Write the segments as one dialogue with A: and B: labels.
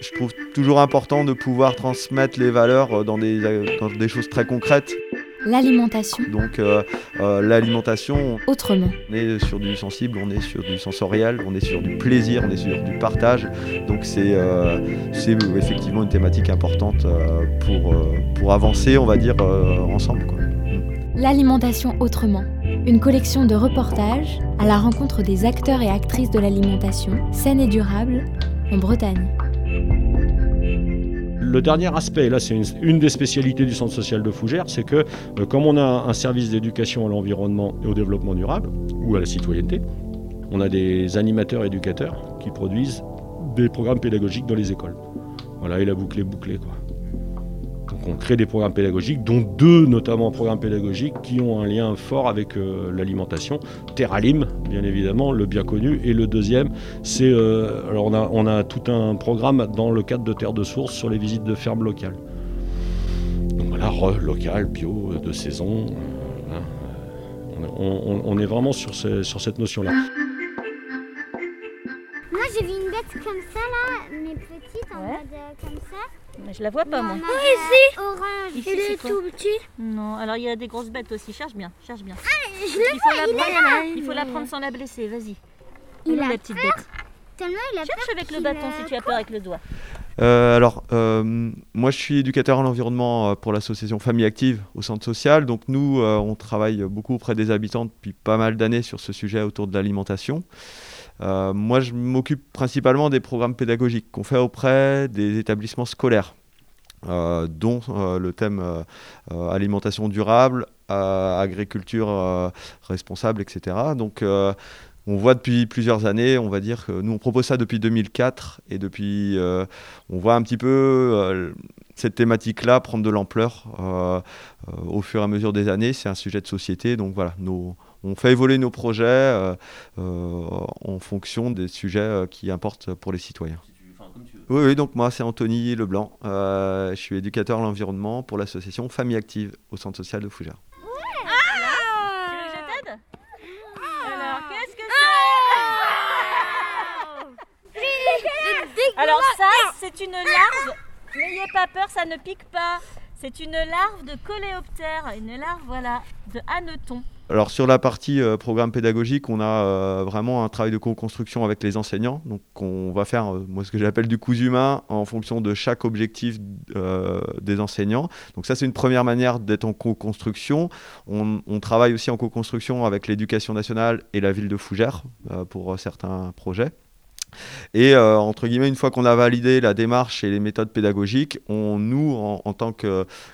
A: je trouve toujours important de pouvoir transmettre les valeurs dans des, dans des choses très concrètes.
B: L'alimentation.
A: Donc euh, euh, l'alimentation.
B: Autrement.
A: On est sur du sensible, on est sur du sensoriel, on est sur du plaisir, on est sur du partage. Donc c'est euh, effectivement une thématique importante pour, pour avancer, on va dire, ensemble.
B: L'alimentation autrement. Une collection de reportages à la rencontre des acteurs et actrices de l'alimentation saine et durable en Bretagne.
C: Le dernier aspect, là c'est une, des spécialités du centre social de Fougères, c'est que euh, comme on a un service d'éducation à l'environnement et au développement durable, ou à la citoyenneté, on a des animateurs éducateurs qui produisent des programmes pédagogiques dans les écoles. Voilà, et la boucle est bouclée. Quoi on crée des programmes pédagogiques, dont deux notamment programmes pédagogiques qui ont un lien fort avec euh, l'alimentation. Terralim, bien évidemment, le bien connu. Et le deuxième, c'est. Euh, alors on a, tout un programme dans le cadre de Terre de Source sur les visites de fermes locales. Donc voilà, local, bio, de saison. Euh, on, est vraiment sur, sur cette notion-là.
D: Comme ça là, mais petite en mode comme ça.
E: Mais je la vois pas, moi.
D: Oh, ici Orange.
E: Ici,
D: il est, tout petit.
E: Non, alors il y a des grosses bêtes aussi. Cherche bien, cherche bien.
D: Ah, je
E: il, faut la prendre, il faut la prendre sans la blesser, vas-y. Il a la petite bête.
D: Tellement il a
E: Cherche avec le bâton si tu as peur avec le doigt.
A: Euh, alors, euh, moi je suis éducateur à l'environnement euh, pour l'association Famille Active au centre social. Donc nous, on travaille beaucoup auprès des habitants depuis pas mal d'années sur ce sujet autour de l'alimentation. Euh, moi, je m'occupe principalement des programmes pédagogiques qu'on fait auprès des établissements scolaires. Euh, dont euh, le thème alimentation durable, agriculture responsable, etc. Donc on voit depuis plusieurs années, on va dire que nous on propose ça depuis 2004 et depuis on voit un petit peu cette thématique-là prendre de l'ampleur au fur et à mesure des années. C'est un sujet de société, donc voilà, nos, on fait évoluer nos projets euh, euh, en fonction des sujets euh, qui importent pour les citoyens. Oui, oui, donc moi c'est Anthony Leblanc. je suis éducateur à l'environnement pour l'association Famille Active au centre social de Fougères.
E: Ah tu veux que je t'aide? Alors, qu'est-ce que c'est Alors ça, c'est une larve. N'ayez pas peur, ça ne pique pas. C'est une larve de coléoptère, une larve voilà, de hanneton.
A: Alors sur la partie euh, programme pédagogique, on a euh, vraiment un travail de co-construction avec les enseignants. Donc on va faire euh, moi ce que j'appelle du cousu humain en fonction de chaque objectif des enseignants. Donc ça c'est une première manière d'être en co-construction. On, on, travaille aussi en co-construction avec l'éducation nationale et la ville de Fougères pour certains projets. Et euh, entre guillemets, une fois qu'on a validé la démarche et les méthodes pédagogiques, on, nous, en, tant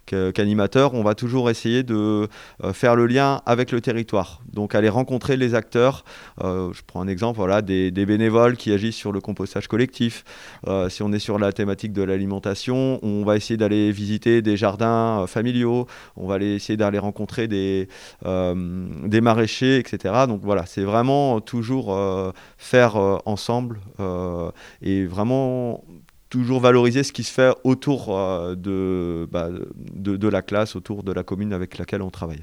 A: qu'animateurs, on va toujours essayer de euh, faire le lien avec le territoire. Donc aller rencontrer les acteurs. Euh, je prends un exemple, voilà, des, bénévoles qui agissent sur le compostage collectif. si on est sur la thématique de l'alimentation, on va essayer d'aller visiter des jardins familiaux. On va aller essayer d'aller rencontrer des, maraîchers, etc. Donc voilà, c'est vraiment toujours faire ensemble et vraiment toujours valoriser ce qui se fait autour euh, bah, de, de, la classe, autour de la commune avec laquelle on travaille.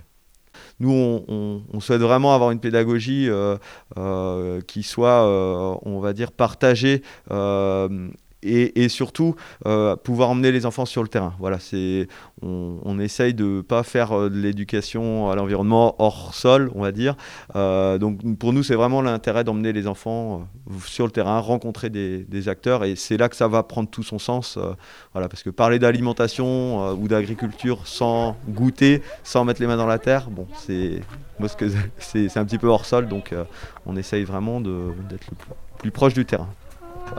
A: Nous, on, souhaite vraiment avoir une pédagogie euh, qui soit, on va dire, partagée et, surtout euh, pouvoir emmener les enfants sur le terrain. Voilà, c'est, on, essaye de ne pas faire euh, de l'éducation à l'environnement hors sol, on va dire. Euh, donc pour nous, c'est vraiment l'intérêt d'emmener les enfants sur le terrain, rencontrer des, acteurs, et c'est là que ça va prendre tout son sens. voilà, parce que parler d'alimentation ou d'agriculture sans goûter, sans mettre les mains dans la terre, bon, c'est, c'est, un petit peu hors sol, donc on essaye vraiment d'être le plus proche du terrain.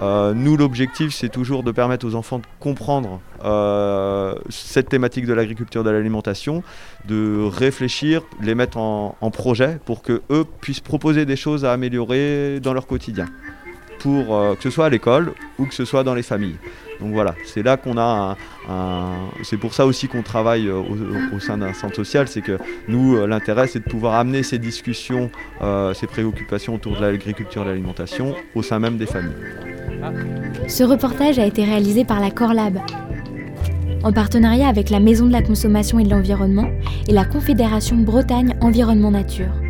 A: Euh, nous, l'objectif, c'est toujours de permettre aux enfants de comprendre euh, cette thématique de l'agriculture, de l'alimentation, de réfléchir, les mettre en, projet pour que eux puissent proposer des choses à améliorer dans leur quotidien, pour euh, que ce soit à l'école ou que ce soit dans les familles. Donc voilà, c'est là qu'on a un, c'est pour ça aussi qu'on travaille au, au, sein d'un centre social, c'est que nous l'intérêt c'est de pouvoir amener ces discussions, ces préoccupations autour de l'agriculture et de l'alimentation au sein même des familles.
B: Ce reportage a été réalisé par la Corlab, en partenariat avec la Maison de la Consommation et de l'Environnement et la Confédération Bretagne Environnement Nature.